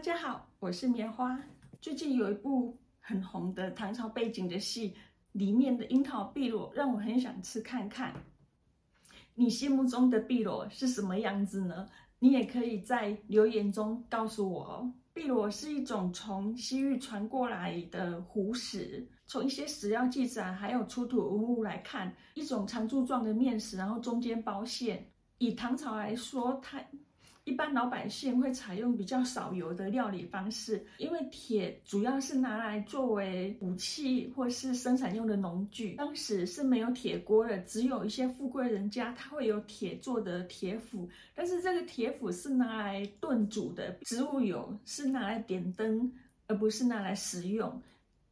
大家好，我是棉花。最近有一部很红的唐朝背景的戏，里面的樱桃碧螺让我很想吃看看。你心目中的碧螺是什么样子呢？你也可以在留言中告诉我哦。碧螺是一种从西域传过来的湖食，从一些史料记载还有出土文物来看，一种长柱状的面食，然后中间包馅。以唐朝来说，它。一般老百姓会采用比较少油的料理方式，因为铁主要是拿来作为武器或是生产用的农具。当时是没有铁锅的，只有一些富贵人家他会有铁做的铁釜，但是这个铁釜是拿来炖煮的，植物油是拿来点灯，而不是拿来食用。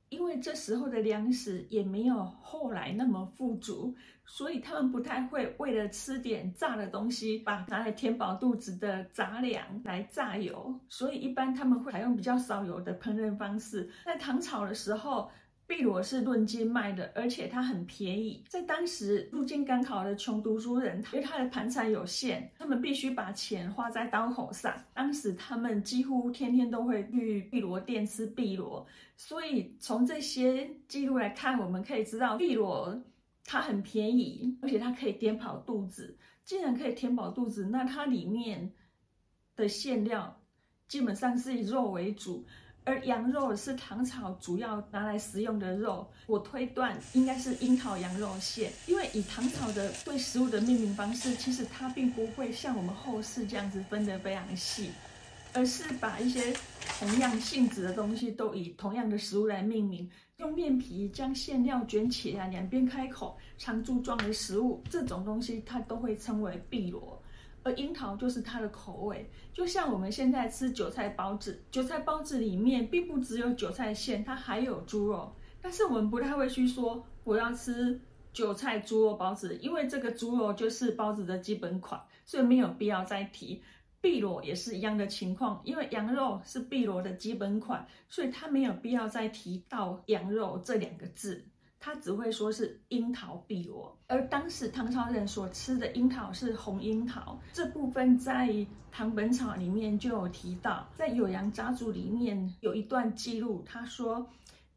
因为这时候的粮食也没有后来那么富足，所以他们不太会为了吃点炸的东西，把拿来填饱肚子的杂粮来榨油。所以一般他们会采用比较少油的烹饪方式。在唐朝的时候。碧螺是论斤卖的，而且它很便宜。在当时入京赶考的穷读书人，因为他的盘缠有限，他们必须把钱花在刀口上。当时他们几乎天天都会去碧螺店吃碧螺，所以从这些记录来看，我们可以知道碧螺它很便宜，而且它可以填饱肚子。既然可以填饱肚子，那它里面的馅料基本上是以肉为主。而羊肉是唐朝主要拿来食用的肉，我推断应该是樱桃羊肉馅，因为以唐朝的对食物的命名方式，其实它并不会像我们后世这样子分得非常细，而是把一些同样性质的东西都以同样的食物来命名，用面皮将馅料卷起来，两边开口，长柱状的食物，这种东西它都会称为碧螺。而樱桃就是它的口味，就像我们现在吃韭菜包子，韭菜包子里面并不只有韭菜馅，它还有猪肉。但是我们不太会去说我要吃韭菜猪肉包子，因为这个猪肉就是包子的基本款，所以没有必要再提。碧螺也是一样的情况，因为羊肉是碧螺的基本款，所以它没有必要再提到羊肉这两个字。他只会说是樱桃碧螺，而当时唐朝人所吃的樱桃是红樱桃，这部分在《唐本草》里面就有提到，在《酉阳杂族》里面有一段记录，他说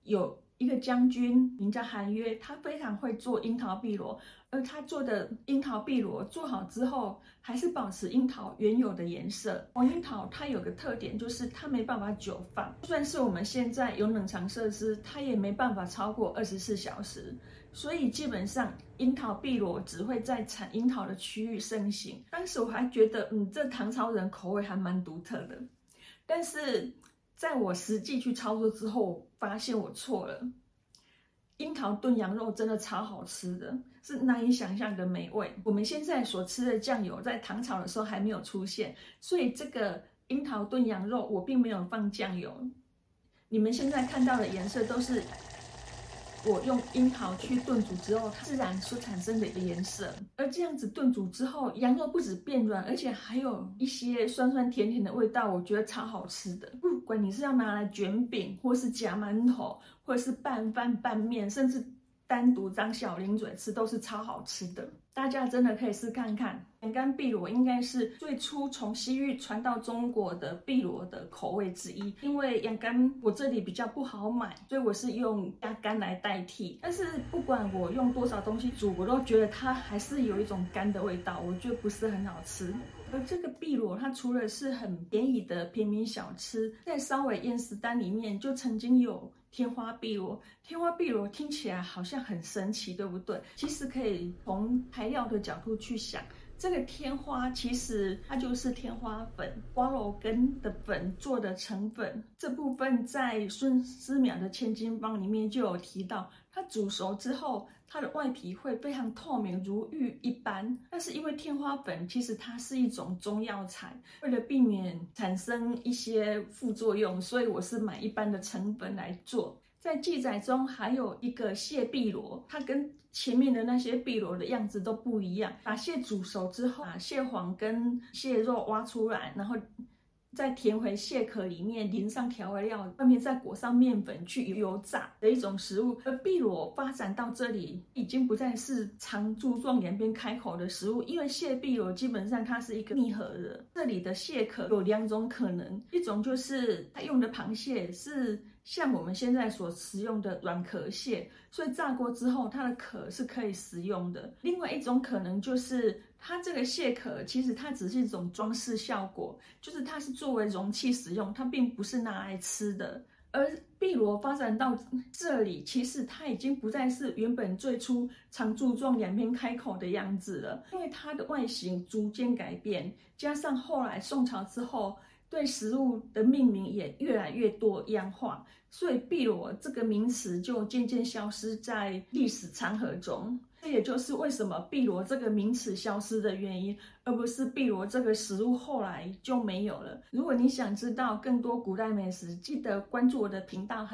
有。一个将军名叫韩约，他非常会做樱桃碧螺，而他做的樱桃碧螺做好之后，还是保持樱桃原有的颜色。黄樱桃它有个特点，就是它没办法久放，就算是我们现在有冷藏设施，它也没办法超过二十四小时。所以基本上樱桃碧螺只会在产樱桃的区域盛行。当时我还觉得，嗯，这唐朝人口味还蛮独特的，但是。在我实际去操作之后，发现我错了。樱桃炖羊肉真的超好吃的，是难以想象的美味。我们现在所吃的酱油，在唐朝的时候还没有出现，所以这个樱桃炖羊肉我并没有放酱油。你们现在看到的颜色都是。我用樱桃去炖煮之后，它自然所产生的一个颜色。而这样子炖煮之后，羊肉不止变软，而且还有一些酸酸甜甜的味道，我觉得超好吃的。不管你是要拿来卷饼，或是夹馒头，或者是拌饭拌面，甚至。单独当小零嘴吃都是超好吃的，大家真的可以试看看。羊肝碧螺应该是最初从西域传到中国的碧螺的口味之一。因为羊肝我这里比较不好买，所以我是用鸭肝来代替。但是不管我用多少东西煮，我都觉得它还是有一种干的味道，我觉得不是很好吃。而这个碧螺，它除了是很便宜的平民小吃，在稍微宴食单里面就曾经有。天花碧螺，天花碧螺听起来好像很神奇，对不对？其实可以从材料的角度去想，这个天花其实它就是天花粉，瓜蒌根的粉做的成粉。这部分在孙思邈的《千金方》里面就有提到，它煮熟之后，它的外皮会非常透明，如玉一般。但是因为天花粉其实它是一种中药材，为了避免产生一些副作用，所以我是买一般的成粉来做。在记载中还有一个蟹碧螺，它跟前面的那些碧螺的样子都不一样。把蟹煮熟之后，把蟹黄跟蟹肉挖出来，然后再填回蟹壳里面，淋上调味料，外面再裹上面粉去油炸的一种食物。而碧螺发展到这里，已经不再是长柱状两边开口的食物，因为蟹碧螺基本上它是一个密合的。这里的蟹壳有两种可能，一种就是它用的螃蟹是。像我们现在所食用的软壳蟹，所以炸过之后，它的壳是可以食用的。另外一种可能就是，它这个蟹壳其实它只是一种装饰效果，就是它是作为容器使用，它并不是拿来吃的。而碧螺发展到这里，其实它已经不再是原本最初长柱状两边开口的样子了，因为它的外形逐渐改变，加上后来宋朝之后。对食物的命名也越来越多样化，所以碧螺这个名词就渐渐消失在历史长河中。这也就是为什么碧螺这个名词消失的原因，而不是碧螺这个食物后来就没有了。如果你想知道更多古代美食，记得关注我的频道。